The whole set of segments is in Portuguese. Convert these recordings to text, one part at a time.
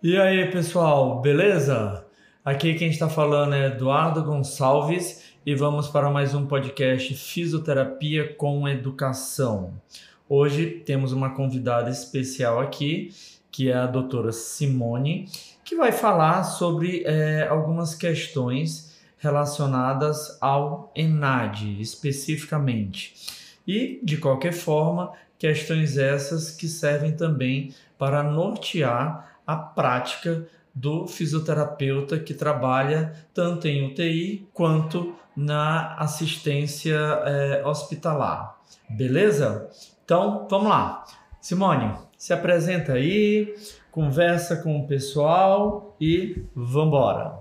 E aí, pessoal, beleza? Aqui quem está falando é Eduardo Gonçalves e vamos para mais um podcast Fisioterapia com Educação. Hoje temos uma convidada especial aqui, que é a doutora Simone, que vai falar sobre é, algumas questões relacionadas ao ENAD especificamente. E, de qualquer forma, questões essas que servem também para nortear a prática do fisioterapeuta que trabalha tanto em UTI quanto na assistência é, hospitalar. Beleza? Então, vamos lá. Simone, se apresenta aí, conversa com o pessoal e vamos embora.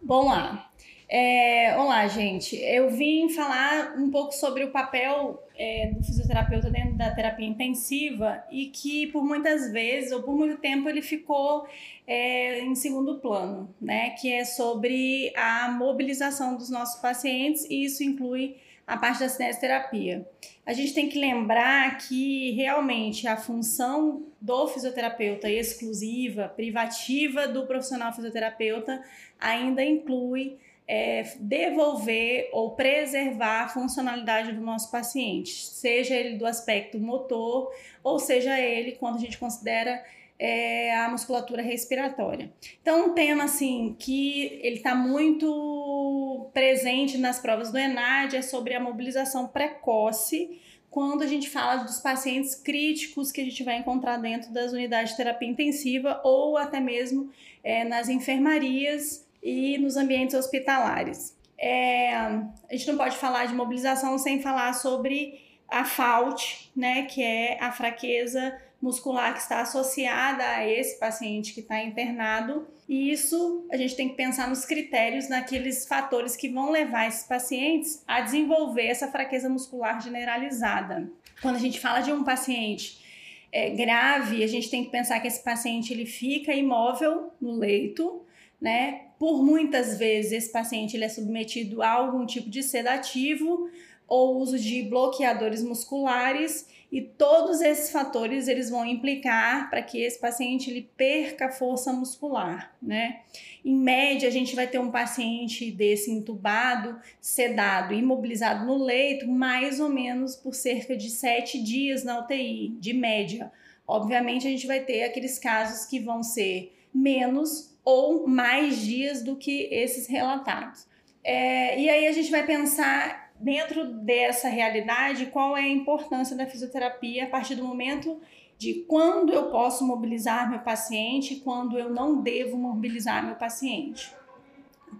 Bom lá. É, olá, gente. Eu vim falar um pouco sobre o papel é, do fisioterapeuta dentro da terapia intensiva e que por muitas vezes ou por muito tempo ele ficou é, em segundo plano, né? Que é sobre a mobilização dos nossos pacientes e isso inclui a parte da cinesioterapia. A gente tem que lembrar que realmente a função do fisioterapeuta exclusiva, privativa do profissional fisioterapeuta ainda inclui é, devolver ou preservar a funcionalidade do nosso paciente, seja ele do aspecto motor ou seja ele quando a gente considera é, a musculatura respiratória. Então, um tema assim que ele está muito presente nas provas do ENAD é sobre a mobilização precoce quando a gente fala dos pacientes críticos que a gente vai encontrar dentro das unidades de terapia intensiva ou até mesmo é, nas enfermarias e nos ambientes hospitalares. É, a gente não pode falar de mobilização sem falar sobre a FAUT, né, que é a fraqueza muscular que está associada a esse paciente que está internado. E isso a gente tem que pensar nos critérios, naqueles fatores que vão levar esses pacientes a desenvolver essa fraqueza muscular generalizada. Quando a gente fala de um paciente é, grave, a gente tem que pensar que esse paciente ele fica imóvel no leito, né? Por muitas vezes esse paciente ele é submetido a algum tipo de sedativo ou uso de bloqueadores musculares e todos esses fatores eles vão implicar para que esse paciente ele perca força muscular, né? Em média, a gente vai ter um paciente desse entubado, sedado, imobilizado no leito, mais ou menos por cerca de sete dias na UTI, de média. Obviamente, a gente vai ter aqueles casos que vão ser menos ou mais dias do que esses relatados. É, e aí a gente vai pensar dentro dessa realidade qual é a importância da fisioterapia a partir do momento de quando eu posso mobilizar meu paciente e quando eu não devo mobilizar meu paciente.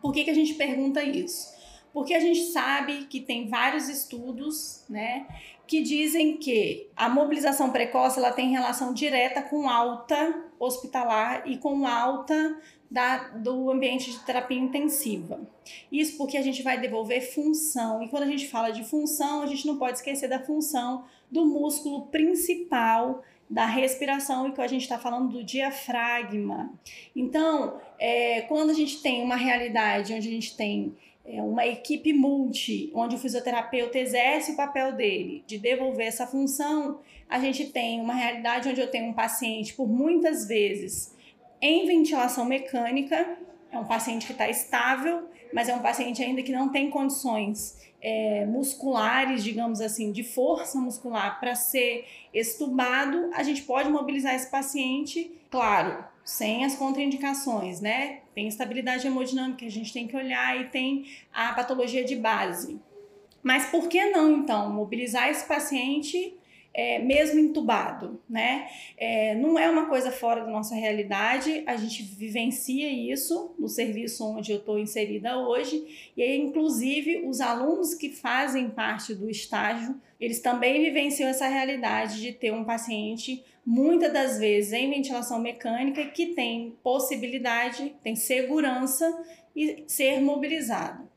Por que, que a gente pergunta isso? Porque a gente sabe que tem vários estudos, né, que dizem que a mobilização precoce ela tem relação direta com alta hospitalar e com alta da, do ambiente de terapia intensiva. Isso porque a gente vai devolver função. E quando a gente fala de função, a gente não pode esquecer da função do músculo principal da respiração e que a gente está falando do diafragma. Então, é, quando a gente tem uma realidade onde a gente tem é, uma equipe multi, onde o fisioterapeuta exerce o papel dele de devolver essa função, a gente tem uma realidade onde eu tenho um paciente por muitas vezes em ventilação mecânica, é um paciente que está estável, mas é um paciente ainda que não tem condições é, musculares, digamos assim, de força muscular para ser estubado, a gente pode mobilizar esse paciente, claro, sem as contraindicações, né? Tem estabilidade hemodinâmica, a gente tem que olhar e tem a patologia de base. Mas por que não, então, mobilizar esse paciente é, mesmo entubado, né? É, não é uma coisa fora da nossa realidade, a gente vivencia isso no serviço onde eu estou inserida hoje, e aí, inclusive, os alunos que fazem parte do estágio, eles também vivenciam essa realidade de ter um paciente, muitas das vezes em ventilação mecânica, que tem possibilidade, tem segurança e ser mobilizado.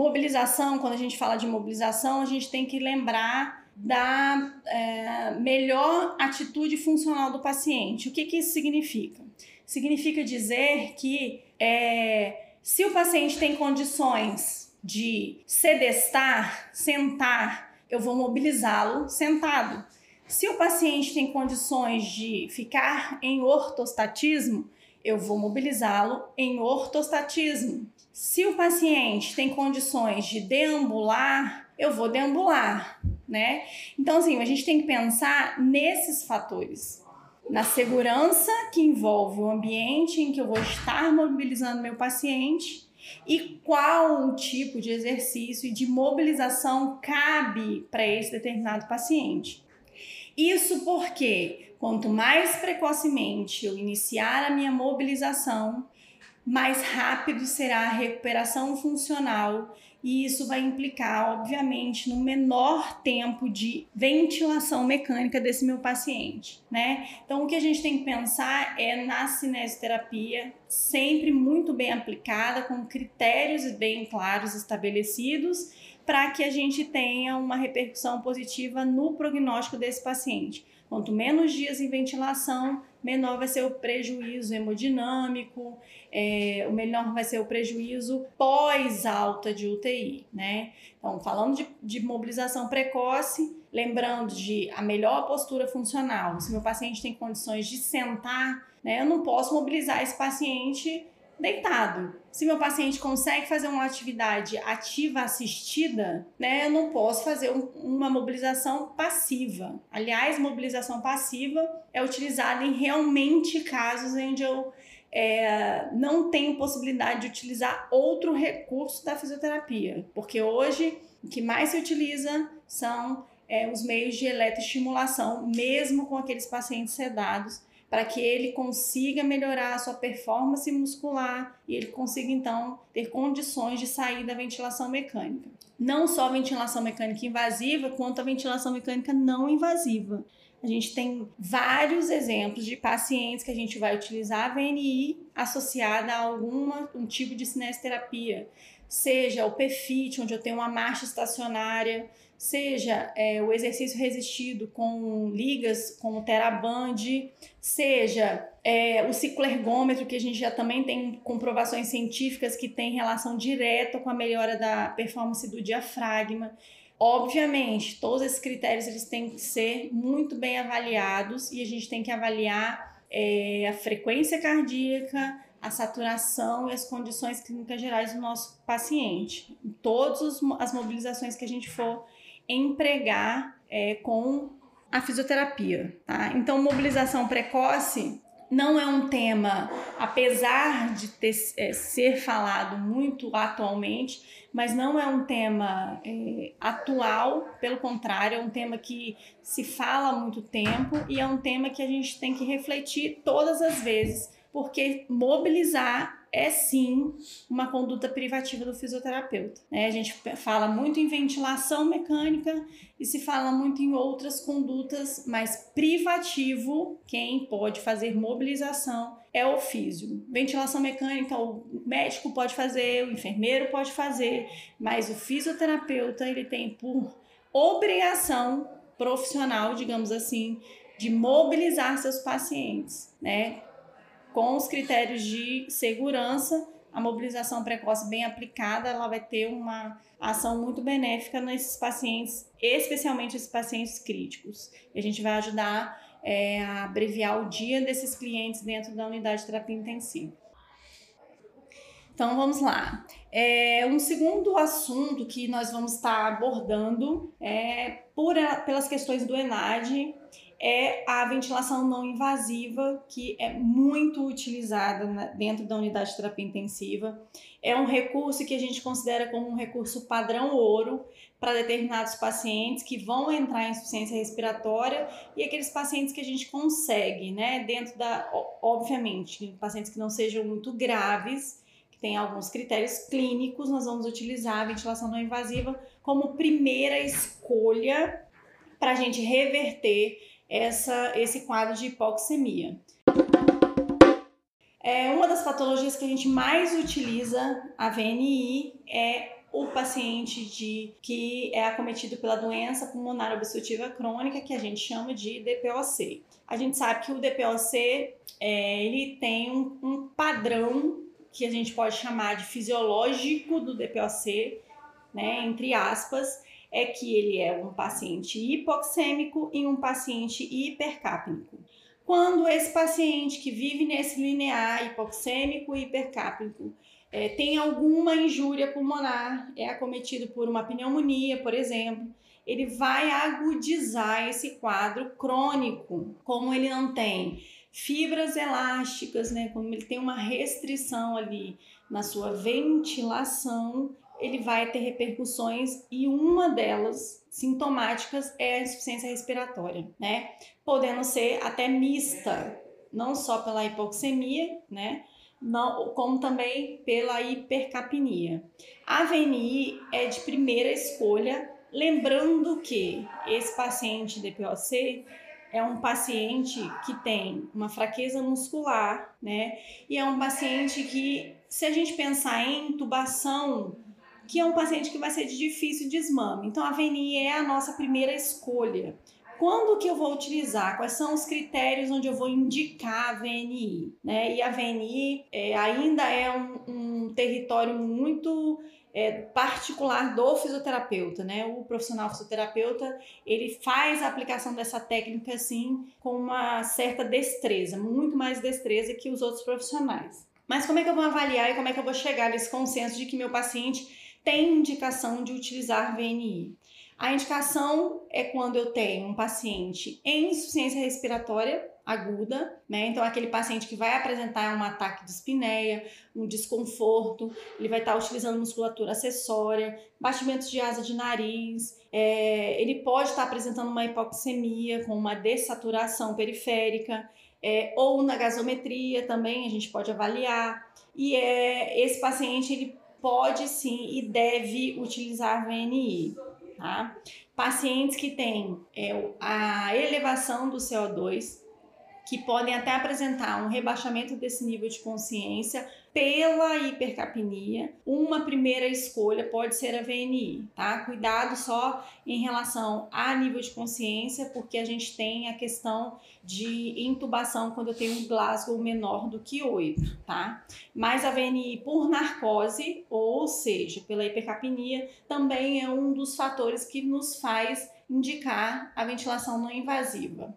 Mobilização, quando a gente fala de mobilização, a gente tem que lembrar da é, melhor atitude funcional do paciente. O que, que isso significa? Significa dizer que é, se o paciente tem condições de sedestar, sentar, eu vou mobilizá-lo sentado. Se o paciente tem condições de ficar em ortostatismo, eu vou mobilizá-lo em ortostatismo. Se o paciente tem condições de deambular, eu vou deambular, né? Então, assim, a gente tem que pensar nesses fatores. Na segurança que envolve o ambiente em que eu vou estar mobilizando meu paciente e qual tipo de exercício e de mobilização cabe para esse determinado paciente. Isso porque quanto mais precocemente eu iniciar a minha mobilização, mais rápido será a recuperação funcional e isso vai implicar, obviamente, no menor tempo de ventilação mecânica desse meu paciente, né? Então, o que a gente tem que pensar é na cinesioterapia, sempre muito bem aplicada, com critérios bem claros estabelecidos, para que a gente tenha uma repercussão positiva no prognóstico desse paciente. Quanto menos dias em ventilação, menor vai ser o prejuízo hemodinâmico, é, o menor vai ser o prejuízo pós-alta de UTI, né? Então, falando de, de mobilização precoce, lembrando de a melhor postura funcional. Se meu paciente tem condições de sentar, né, eu não posso mobilizar esse paciente deitado. Se meu paciente consegue fazer uma atividade ativa assistida, né, eu não posso fazer um, uma mobilização passiva. Aliás, mobilização passiva é utilizada em realmente casos onde eu é, não tenho possibilidade de utilizar outro recurso da fisioterapia, porque hoje o que mais se utiliza são é, os meios de eletroestimulação, mesmo com aqueles pacientes sedados para que ele consiga melhorar a sua performance muscular e ele consiga então ter condições de sair da ventilação mecânica. Não só a ventilação mecânica invasiva, quanto a ventilação mecânica não invasiva. A gente tem vários exemplos de pacientes que a gente vai utilizar a VNI associada a algum um tipo de cinesterapia, seja o PFIT, onde eu tenho uma marcha estacionária, seja é, o exercício resistido com ligas como o Teraband, seja é, o cicloergômetro, que a gente já também tem comprovações científicas que tem relação direta com a melhora da performance do diafragma. Obviamente, todos esses critérios eles têm que ser muito bem avaliados e a gente tem que avaliar é, a frequência cardíaca, a saturação e as condições clínicas gerais do nosso paciente. Todas as mobilizações que a gente for empregar é, com a fisioterapia. Tá? Então, mobilização precoce não é um tema, apesar de ter, é, ser falado muito atualmente, mas não é um tema é, atual, pelo contrário, é um tema que se fala há muito tempo e é um tema que a gente tem que refletir todas as vezes, porque mobilizar é sim uma conduta privativa do fisioterapeuta. Né? A gente fala muito em ventilação mecânica e se fala muito em outras condutas, mas privativo, quem pode fazer mobilização é o físio. Ventilação mecânica, o médico pode fazer, o enfermeiro pode fazer, mas o fisioterapeuta ele tem por obrigação profissional, digamos assim, de mobilizar seus pacientes, né? Com os critérios de segurança, a mobilização precoce bem aplicada, ela vai ter uma ação muito benéfica nesses pacientes, especialmente esses pacientes críticos. E a gente vai ajudar é, a abreviar o dia desses clientes dentro da unidade de terapia intensiva. Então vamos lá. É, um segundo assunto que nós vamos estar abordando é por, pelas questões do ENAD é a ventilação não invasiva, que é muito utilizada dentro da unidade de terapia intensiva. É um recurso que a gente considera como um recurso padrão ouro para determinados pacientes que vão entrar em insuficiência respiratória e aqueles pacientes que a gente consegue, né, dentro da, obviamente, pacientes que não sejam muito graves, que tem alguns critérios clínicos, nós vamos utilizar a ventilação não invasiva como primeira escolha para a gente reverter essa, esse quadro de hipoxemia. É, uma das patologias que a gente mais utiliza a VNI é o paciente de, que é acometido pela doença pulmonar obstrutiva crônica, que a gente chama de DPOC. A gente sabe que o DPOC é, ele tem um, um padrão que a gente pode chamar de fisiológico do DPOC, né, entre aspas, é que ele é um paciente hipoxêmico e um paciente hipercápnico. Quando esse paciente que vive nesse linear hipoxêmico e hipercápnico é, tem alguma injúria pulmonar, é acometido por uma pneumonia, por exemplo, ele vai agudizar esse quadro crônico, como ele não tem fibras elásticas, né, como ele tem uma restrição ali na sua ventilação, ele vai ter repercussões e uma delas sintomáticas é a insuficiência respiratória, né? Podendo ser até mista, não só pela hipoxemia, né? Não, como também pela hipercapnia. A VNI é de primeira escolha, lembrando que esse paciente DPOC é um paciente que tem uma fraqueza muscular, né? E é um paciente que, se a gente pensar em intubação, que é um paciente que vai ser de difícil desmame. Então, a VNI é a nossa primeira escolha. Quando que eu vou utilizar? Quais são os critérios onde eu vou indicar a VNI? Né? E a VNI é, ainda é um, um território muito é, particular do fisioterapeuta, né? O profissional fisioterapeuta ele faz a aplicação dessa técnica assim com uma certa destreza, muito mais destreza que os outros profissionais. Mas como é que eu vou avaliar e como é que eu vou chegar nesse consenso de que meu paciente tem indicação de utilizar VNI. A indicação é quando eu tenho um paciente em insuficiência respiratória aguda, né? Então, aquele paciente que vai apresentar um ataque de espineia, um desconforto, ele vai estar utilizando musculatura acessória, batimentos de asa de nariz, é, ele pode estar apresentando uma hipoxemia com uma dessaturação periférica, é, ou na gasometria também a gente pode avaliar. E é, esse paciente ele pode sim e deve utilizar VNI. Tá? Pacientes que têm é, a elevação do CO2, que podem até apresentar um rebaixamento desse nível de consciência pela hipercapnia, uma primeira escolha pode ser a VNI, tá? Cuidado só em relação a nível de consciência, porque a gente tem a questão de intubação quando eu tenho um Glasgow menor do que 8, tá? Mas a VNI por narcose, ou seja, pela hipercapnia, também é um dos fatores que nos faz indicar a ventilação não invasiva.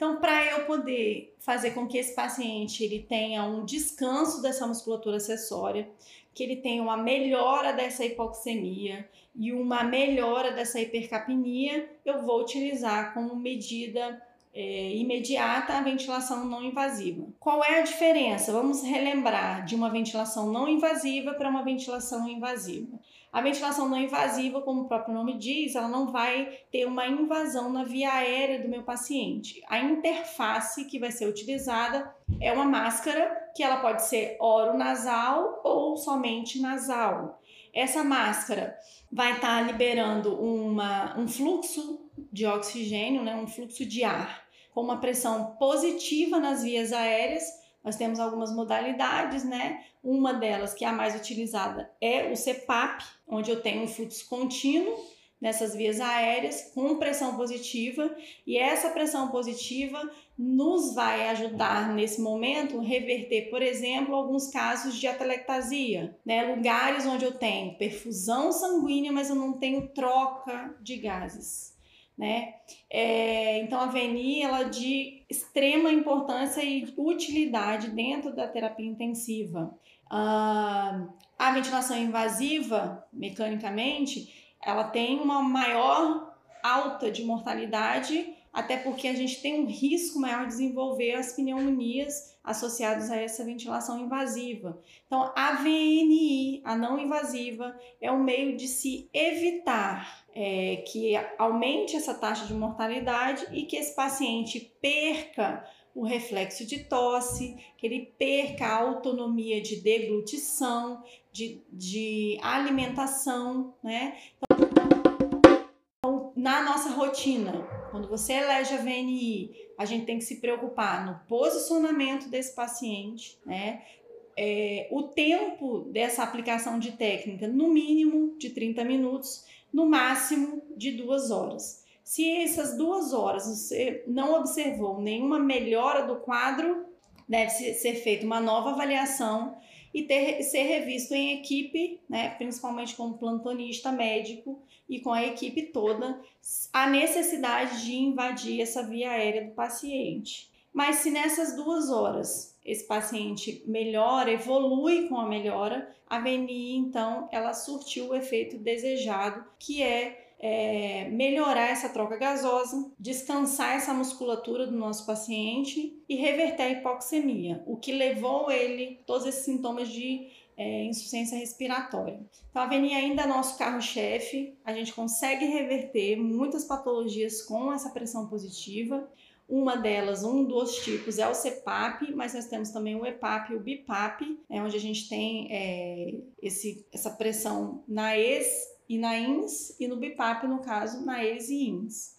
Então, para eu poder fazer com que esse paciente ele tenha um descanso dessa musculatura acessória, que ele tenha uma melhora dessa hipoxemia e uma melhora dessa hipercapnia, eu vou utilizar como medida é, imediata a ventilação não invasiva. Qual é a diferença? Vamos relembrar de uma ventilação não invasiva para uma ventilação invasiva. A ventilação não invasiva, como o próprio nome diz, ela não vai ter uma invasão na via aérea do meu paciente. A interface que vai ser utilizada é uma máscara que ela pode ser oronasal ou somente nasal. Essa máscara vai estar tá liberando uma, um fluxo de oxigênio, né, um fluxo de ar com uma pressão positiva nas vias aéreas nós temos algumas modalidades, né? Uma delas, que é a mais utilizada, é o CPAP, onde eu tenho um fluxo contínuo nessas vias aéreas com pressão positiva, e essa pressão positiva nos vai ajudar nesse momento reverter, por exemplo, alguns casos de atelectasia, né? Lugares onde eu tenho perfusão sanguínea, mas eu não tenho troca de gases né? É, então a VNI ela é de extrema importância e utilidade dentro da terapia intensiva. Ah, a ventilação invasiva, mecanicamente, ela tem uma maior alta de mortalidade, até porque a gente tem um risco maior de desenvolver as pneumonias associadas a essa ventilação invasiva. Então, a VNI, a não invasiva, é um meio de se evitar é, que aumente essa taxa de mortalidade e que esse paciente perca o reflexo de tosse, que ele perca a autonomia de deglutição, de, de alimentação, né? Então, na nossa rotina, quando você elege a VNI, a gente tem que se preocupar no posicionamento desse paciente, né? É, o tempo dessa aplicação de técnica, no mínimo de 30 minutos, no máximo de duas horas. Se essas duas horas você não observou nenhuma melhora do quadro, deve ser feita uma nova avaliação e ter, ser revisto em equipe, né, principalmente como plantonista médico e com a equipe toda, a necessidade de invadir essa via aérea do paciente. Mas se nessas duas horas esse paciente melhora, evolui com a melhora, a VNI então ela surtiu o efeito desejado, que é é, melhorar essa troca gasosa, descansar essa musculatura do nosso paciente e reverter a hipoxemia, o que levou ele todos esses sintomas de é, insuficiência respiratória. Então, a VNI ainda é nosso carro-chefe, a gente consegue reverter muitas patologias com essa pressão positiva. Uma delas, um dos tipos é o CPAP, mas nós temos também o EPAP e o BIPAP, é onde a gente tem é, esse, essa pressão na ex e na INS, e no BIPAP, no caso, na ES e INS.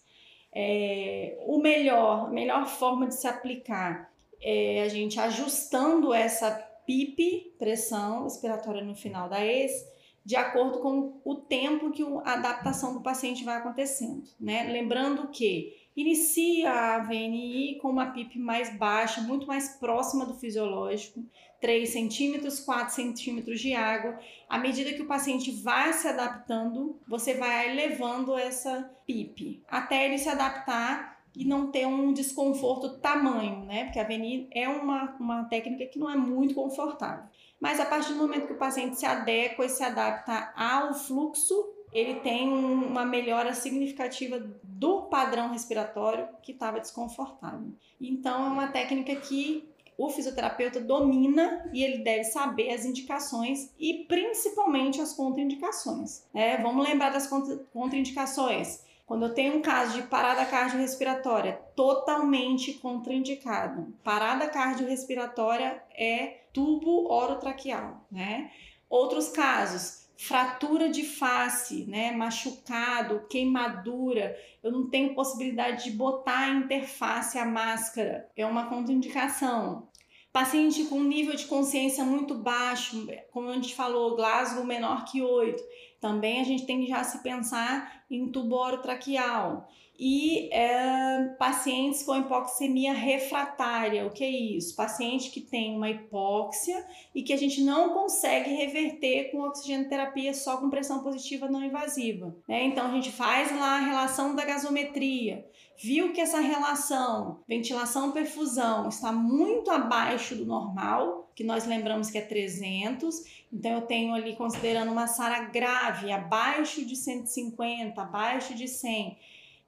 É, o melhor, melhor forma de se aplicar é a gente ajustando essa PIP, pressão respiratória no final da ES, de acordo com o tempo que a adaptação do paciente vai acontecendo, né? Lembrando que inicia a VNI com uma PIP mais baixa, muito mais próxima do fisiológico, 3 centímetros, 4 centímetros de água. À medida que o paciente vai se adaptando, você vai elevando essa PIP até ele se adaptar e não ter um desconforto tamanho, né? Porque a VNI é uma, uma técnica que não é muito confortável. Mas a partir do momento que o paciente se adequa e se adapta ao fluxo, ele tem uma melhora significativa do padrão respiratório que estava desconfortável. Então, é uma técnica que o fisioterapeuta domina e ele deve saber as indicações e principalmente as contraindicações. É, vamos lembrar das contraindicações. Quando eu tenho um caso de parada cardiorrespiratória totalmente contraindicado, parada cardiorrespiratória é tubo orotraqueal, né? Outros casos, fratura de face, né, machucado, queimadura, eu não tenho possibilidade de botar a interface a máscara, é uma contraindicação. Paciente com nível de consciência muito baixo, como a gente falou, Glasgow menor que 8, também a gente tem que já se pensar em tubo orotraqueal e é, pacientes com hipoxemia refratária. O que é isso? Paciente que tem uma hipóxia e que a gente não consegue reverter com oxigenoterapia só com pressão positiva não invasiva. Né? Então a gente faz lá a relação da gasometria, viu que essa relação ventilação-perfusão está muito abaixo do normal, que nós lembramos que é 300, então eu tenho ali considerando uma SARA grave, abaixo de 150, abaixo de 100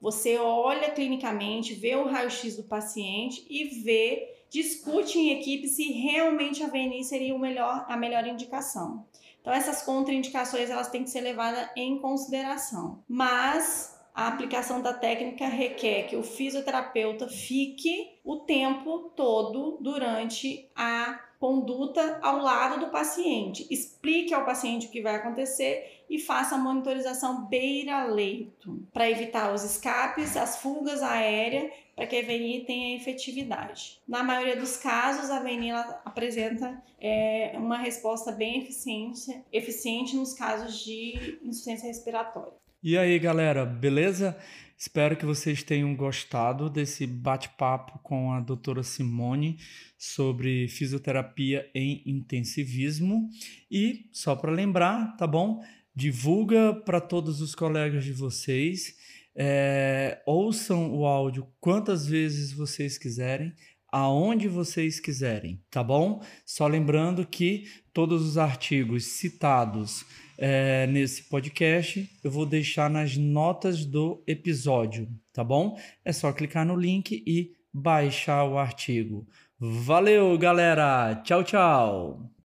você olha clinicamente, vê o raio-x do paciente e vê, discute em equipe se realmente a VNI seria o melhor, a melhor indicação. Então essas contraindicações elas têm que ser levadas em consideração. Mas a aplicação da técnica requer que o fisioterapeuta fique o tempo todo durante a conduta ao lado do paciente, explique ao paciente o que vai acontecer e faça a monitorização beira-leito para evitar os escapes, as fugas aéreas, para que a VNI tenha efetividade. Na maioria dos casos, a VNI apresenta é, uma resposta bem eficiente, eficiente nos casos de insuficiência respiratória. E aí, galera, beleza? Espero que vocês tenham gostado desse bate-papo com a doutora Simone sobre fisioterapia em intensivismo. E só para lembrar, tá bom? Divulga para todos os colegas de vocês. É, ouçam o áudio quantas vezes vocês quiserem, aonde vocês quiserem, tá bom? Só lembrando que todos os artigos citados é, nesse podcast eu vou deixar nas notas do episódio, tá bom? É só clicar no link e baixar o artigo. Valeu, galera! Tchau, tchau!